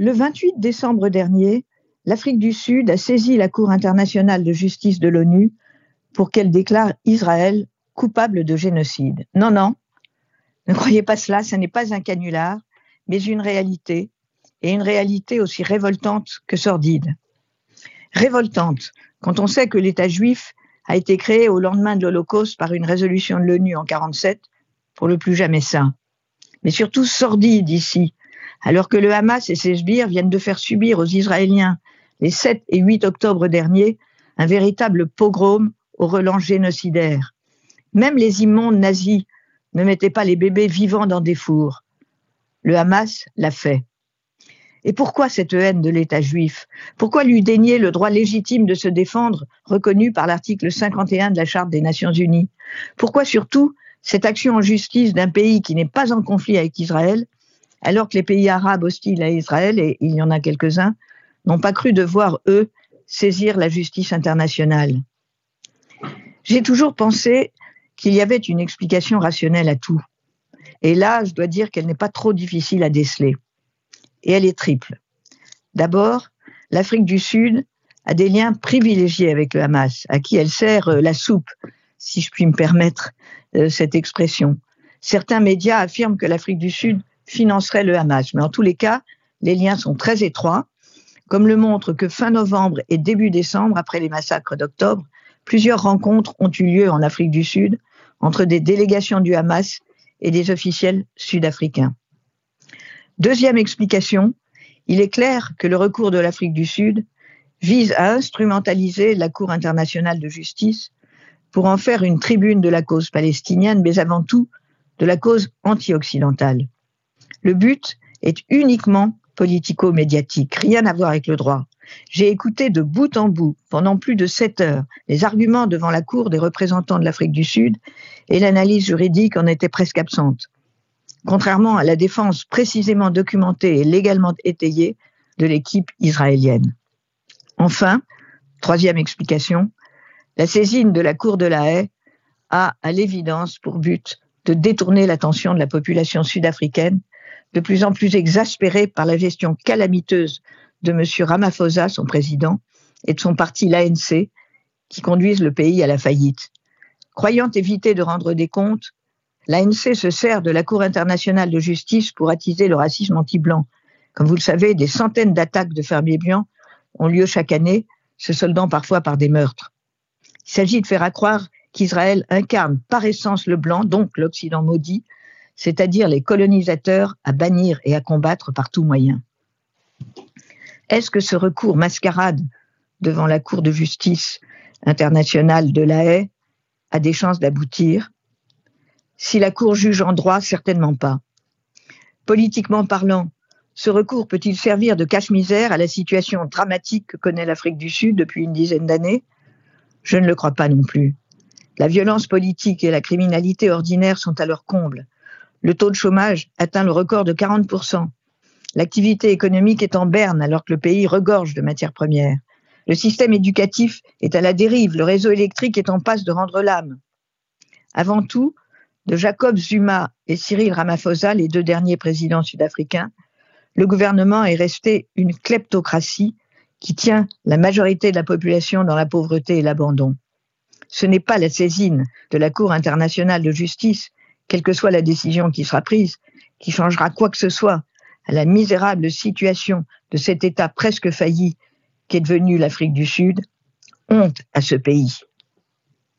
Le 28 décembre dernier, l'Afrique du Sud a saisi la Cour internationale de justice de l'ONU pour qu'elle déclare Israël coupable de génocide. Non, non, ne croyez pas cela, ce n'est pas un canular, mais une réalité, et une réalité aussi révoltante que sordide. Révoltante, quand on sait que l'État juif a été créé au lendemain de l'Holocauste par une résolution de l'ONU en 47 pour le plus jamais saint. Mais surtout sordide ici, alors que le Hamas et ses sbires viennent de faire subir aux Israéliens les 7 et 8 octobre dernier un véritable pogrom au relents génocidaire. Même les immondes nazis ne mettaient pas les bébés vivants dans des fours. Le Hamas l'a fait. Et pourquoi cette haine de l'État juif? Pourquoi lui dénier le droit légitime de se défendre, reconnu par l'article 51 de la Charte des Nations Unies? Pourquoi surtout cette action en justice d'un pays qui n'est pas en conflit avec Israël, alors que les pays arabes hostiles à Israël, et il y en a quelques-uns, n'ont pas cru devoir, eux, saisir la justice internationale J'ai toujours pensé qu'il y avait une explication rationnelle à tout. Et là, je dois dire qu'elle n'est pas trop difficile à déceler et elle est triple. D'abord, l'Afrique du Sud a des liens privilégiés avec le Hamas, à qui elle sert euh, la soupe, si je puis me permettre euh, cette expression. Certains médias affirment que l'Afrique du Sud financerait le Hamas, mais en tous les cas, les liens sont très étroits, comme le montre que fin novembre et début décembre, après les massacres d'octobre, plusieurs rencontres ont eu lieu en Afrique du Sud entre des délégations du Hamas et des officiels sud-africains. Deuxième explication, il est clair que le recours de l'Afrique du Sud vise à instrumentaliser la Cour internationale de justice pour en faire une tribune de la cause palestinienne, mais avant tout de la cause anti-occidentale. Le but est uniquement politico-médiatique, rien à voir avec le droit. J'ai écouté de bout en bout, pendant plus de sept heures, les arguments devant la Cour des représentants de l'Afrique du Sud et l'analyse juridique en était presque absente contrairement à la défense précisément documentée et légalement étayée de l'équipe israélienne. Enfin, troisième explication, la saisine de la Cour de la haie a à l'évidence pour but de détourner l'attention de la population sud-africaine, de plus en plus exaspérée par la gestion calamiteuse de M. Ramaphosa, son président, et de son parti l'ANC, qui conduisent le pays à la faillite. Croyant éviter de rendre des comptes, L'ANC se sert de la Cour internationale de justice pour attiser le racisme anti-blanc. Comme vous le savez, des centaines d'attaques de fermiers blancs ont lieu chaque année, se soldant parfois par des meurtres. Il s'agit de faire accroire qu'Israël incarne par essence le blanc, donc l'Occident maudit, c'est-à-dire les colonisateurs à bannir et à combattre par tout moyen. Est-ce que ce recours mascarade devant la Cour de justice internationale de la haie a des chances d'aboutir? Si la Cour juge en droit, certainement pas. Politiquement parlant, ce recours peut-il servir de cache-misère à la situation dramatique que connaît l'Afrique du Sud depuis une dizaine d'années? Je ne le crois pas non plus. La violence politique et la criminalité ordinaire sont à leur comble. Le taux de chômage atteint le record de 40%. L'activité économique est en berne alors que le pays regorge de matières premières. Le système éducatif est à la dérive, le réseau électrique est en passe de rendre l'âme. Avant tout, de Jacob Zuma et Cyril Ramaphosa, les deux derniers présidents sud-africains, le gouvernement est resté une kleptocratie qui tient la majorité de la population dans la pauvreté et l'abandon. Ce n'est pas la saisine de la Cour internationale de justice, quelle que soit la décision qui sera prise, qui changera quoi que ce soit à la misérable situation de cet État presque failli qu'est devenu l'Afrique du Sud. Honte à ce pays.